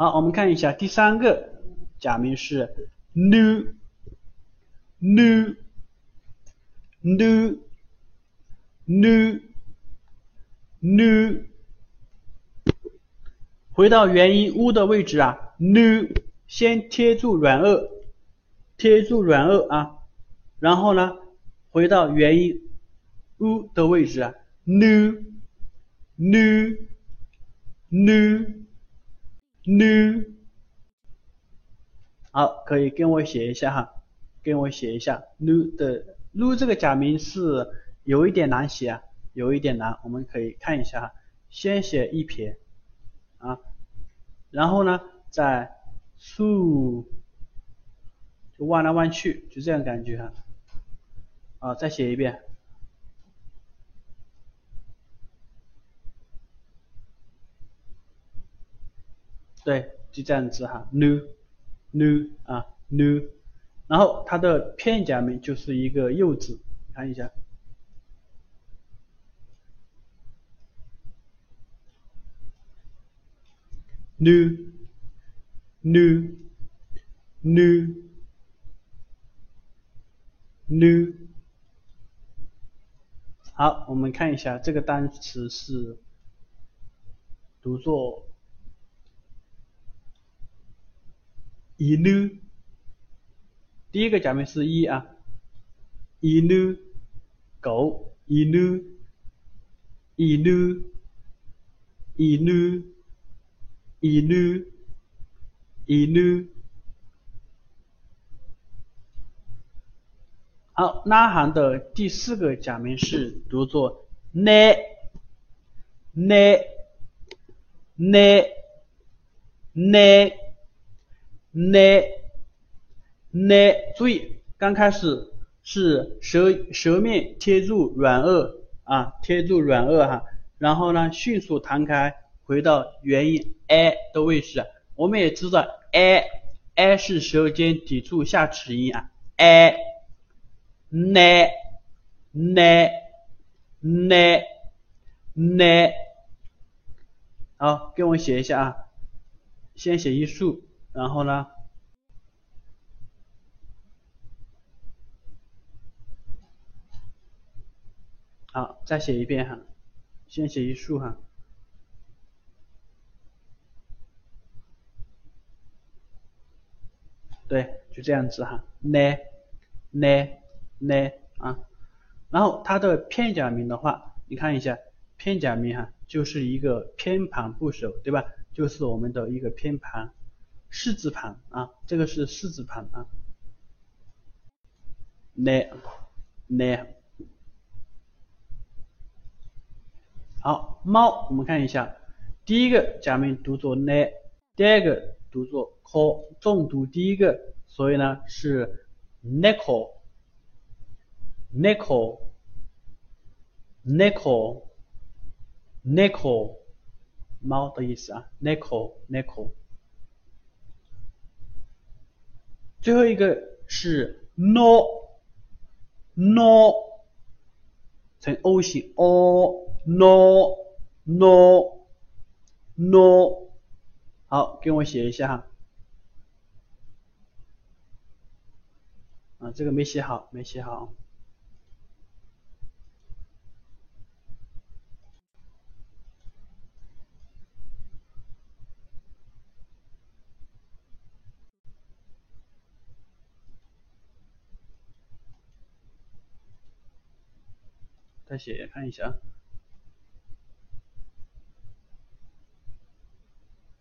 好，我们看一下第三个假名是 nu nu nu nu nu，回到元音 u 的位置啊，nu 先贴住软腭，贴住软腭啊，然后呢，回到元音 u 的位置啊，nu nu nu nu，好，可以跟我写一下哈，跟我写一下 nu 的 nu 这个假名是有一点难写啊，有一点难，我们可以看一下哈，先写一撇啊，然后呢再竖，就弯来弯去，就这样感觉哈，啊，再写一遍。对，就这样子哈，nu nu 啊 nu，然后它的片假名就是一个柚子，看一下，nu nu nu nu，好，我们看一下这个单词是读作。一怒第一个假名是一啊，一怒狗，一怒一怒一怒一怒一怒。好，那行的第四个假名是读作奶奶奶奶。注意，刚开始是舌舌面贴住软腭啊，贴住软腭哈，然后呢，迅速弹开，回到元音 a 的位置。我们也知道 a a 是舌尖抵触下齿音啊，a 呢呢呢呢，好，跟我写一下啊，先写一竖。然后呢？好，再写一遍哈，先写一竖哈。对，就这样子哈，呢呢呢啊。然后它的片假名的话，你看一下，片假名哈，就是一个偏旁部首，对吧？就是我们的一个偏旁。四字旁啊，这个是四字旁啊。呢呢，好，猫，我们看一下，第一个假名读作呢，第二个读作 co，重读第一个，所以呢是 neko，neko，neko，neko，猫的意思啊，neko，neko。最后一个是 no no 成 O 型 o no no no 好，给我写一下哈。啊，这个没写好，没写好。再写看一下啊，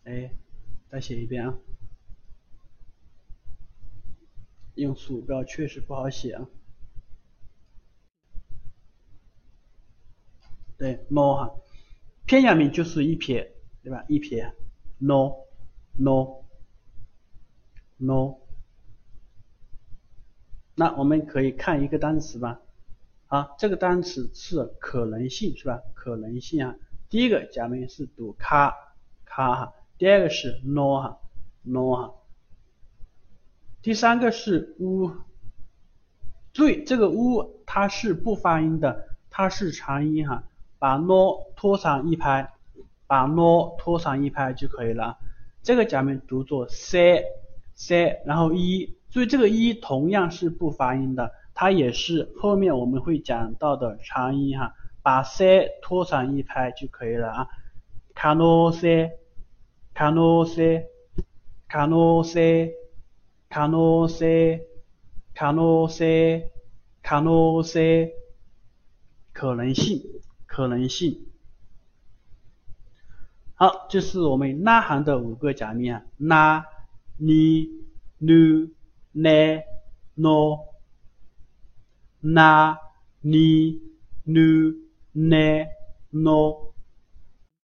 哎，再写一遍啊！用鼠标确实不好写啊。对，no 哈，片假名就是一撇，对吧？一撇，no，no，no。那我们可以看一个单词吧。啊，这个单词是可能性是吧？可能性啊，第一个假名是读卡卡哈，第二个是 no 哈 no 哈，第三个是乌，注意这个乌它是不发音的，它是长音哈，把 no 拖长一拍，把 no 拖长一拍就可以了。这个假名读作 say say，然后一，所以这个一同样是不发音的，它也是后面我们会讲到的长音哈，把 say 拖长一拍就可以了啊。可能性，可能性，可能性，可能性，可能性，可能性，可能性，可能性。好，这是我们呐喊的五个假名啊，呐、你、nu、呢、no，呐、你、nu、呢、no。